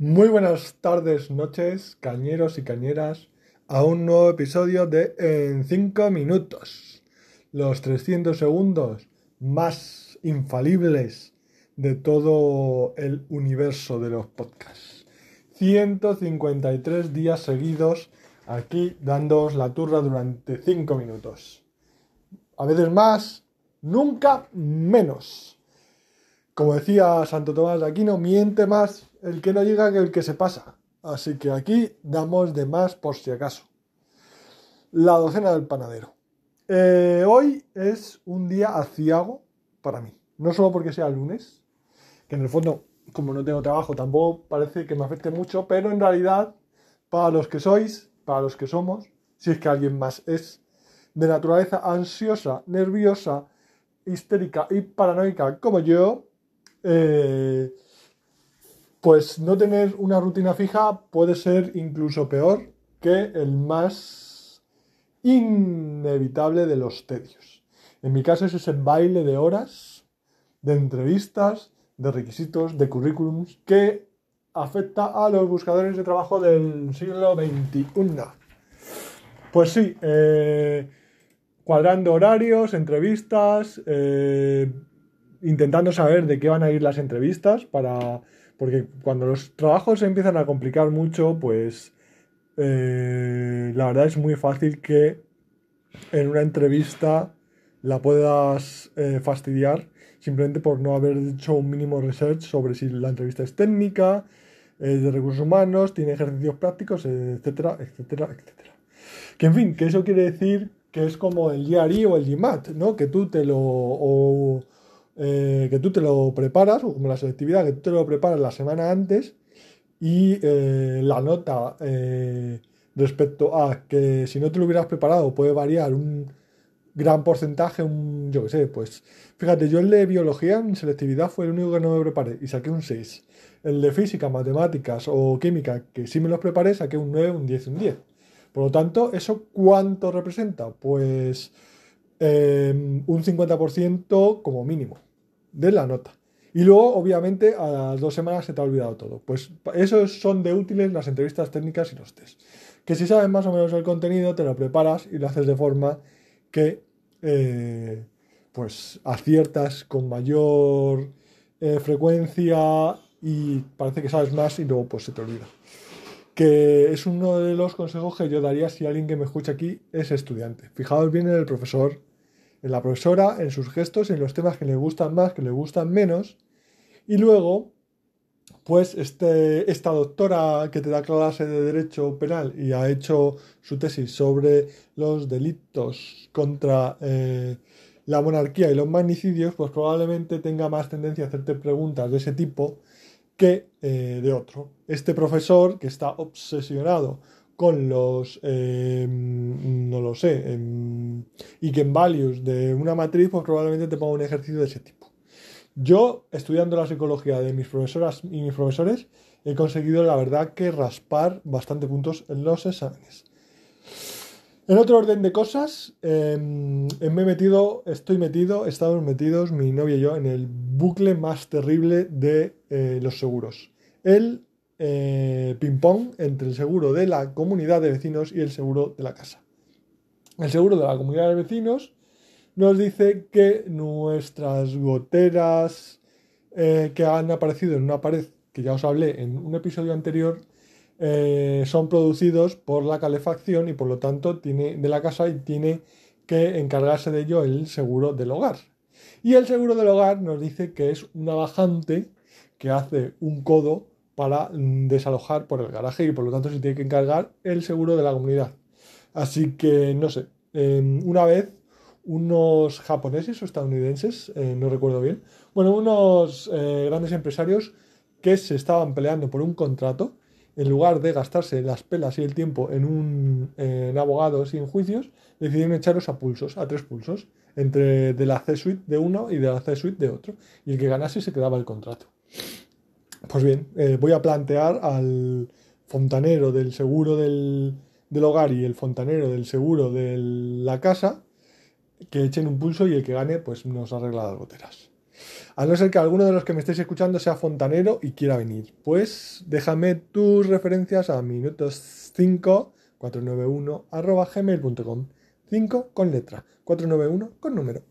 Muy buenas tardes, noches, cañeros y cañeras, a un nuevo episodio de En 5 minutos. Los 300 segundos más infalibles de todo el universo de los podcasts. 153 días seguidos aquí dándoos la turra durante 5 minutos. A veces más, nunca menos. Como decía Santo Tomás de Aquino, miente más el que no llega que el que se pasa. Así que aquí damos de más por si acaso. La docena del panadero. Eh, hoy es un día aciago para mí. No solo porque sea lunes, que en el fondo, como no tengo trabajo, tampoco parece que me afecte mucho, pero en realidad, para los que sois, para los que somos, si es que alguien más es, de naturaleza ansiosa, nerviosa, histérica y paranoica como yo, eh, pues no tener una rutina fija puede ser incluso peor que el más inevitable de los tedios. En mi caso es ese baile de horas, de entrevistas, de requisitos, de currículums que afecta a los buscadores de trabajo del siglo XXI. Pues sí, eh, cuadrando horarios, entrevistas, eh, intentando saber de qué van a ir las entrevistas para porque cuando los trabajos se empiezan a complicar mucho pues eh, la verdad es muy fácil que en una entrevista la puedas eh, fastidiar simplemente por no haber hecho un mínimo research sobre si la entrevista es técnica, es de recursos humanos, tiene ejercicios prácticos, etcétera, etcétera, etcétera. Que en fin, que eso quiere decir que es como el GRI o el GMAT, ¿no? Que tú te lo... Eh, que tú te lo preparas, o como la selectividad, que tú te lo preparas la semana antes y eh, la nota eh, respecto a que si no te lo hubieras preparado puede variar un gran porcentaje, un, yo qué sé, pues fíjate, yo el de biología en selectividad fue el único que no me preparé y saqué un 6. El de física, matemáticas o química, que sí me los preparé, saqué un 9, un 10, un 10. Por lo tanto, ¿eso cuánto representa? Pues un 50% como mínimo de la nota. Y luego, obviamente, a las dos semanas se te ha olvidado todo. Pues esos son de útiles las entrevistas técnicas y los test. Que si sabes más o menos el contenido, te lo preparas y lo haces de forma que eh, pues aciertas con mayor eh, frecuencia y parece que sabes más y luego pues se te olvida. Que es uno de los consejos que yo daría si alguien que me escucha aquí es estudiante. Fijaos bien en el profesor en la profesora, en sus gestos, en los temas que le gustan más, que le gustan menos. Y luego, pues este, esta doctora que te da clase de Derecho Penal y ha hecho su tesis sobre los delitos contra eh, la monarquía y los magnicidios, pues probablemente tenga más tendencia a hacerte preguntas de ese tipo que eh, de otro. Este profesor que está obsesionado con los, em, no lo sé, em, values de una matriz, pues probablemente te ponga un ejercicio de ese tipo. Yo, estudiando la psicología de mis profesoras y mis profesores, he conseguido, la verdad, que raspar bastante puntos en los exámenes. En otro orden de cosas, em, me he metido, estoy metido, estamos metidos, mi novia y yo, en el bucle más terrible de eh, los seguros. El eh, ping-pong entre el seguro de la comunidad de vecinos y el seguro de la casa. El seguro de la comunidad de vecinos nos dice que nuestras goteras eh, que han aparecido en una pared, que ya os hablé en un episodio anterior, eh, son producidos por la calefacción y por lo tanto tiene de la casa y tiene que encargarse de ello el seguro del hogar. Y el seguro del hogar nos dice que es una bajante que hace un codo para desalojar por el garaje y por lo tanto se tiene que encargar el seguro de la comunidad. Así que no sé, em, una vez unos japoneses o estadounidenses, eh, no recuerdo bien, bueno, unos eh, grandes empresarios que se estaban peleando por un contrato, en lugar de gastarse las pelas y el tiempo en, un, en abogados y en juicios, decidieron echarlos a pulsos, a tres pulsos, entre de la C-suite de uno y de la C-suite de otro, y el que ganase se quedaba el contrato. Pues bien, eh, voy a plantear al fontanero del seguro del, del hogar y el fontanero del seguro de la casa que echen un pulso y el que gane pues nos arregla las goteras. A no ser que alguno de los que me estéis escuchando sea fontanero y quiera venir, pues déjame tus referencias a minutos5491 gmail.com 5 con letra, 491 con número.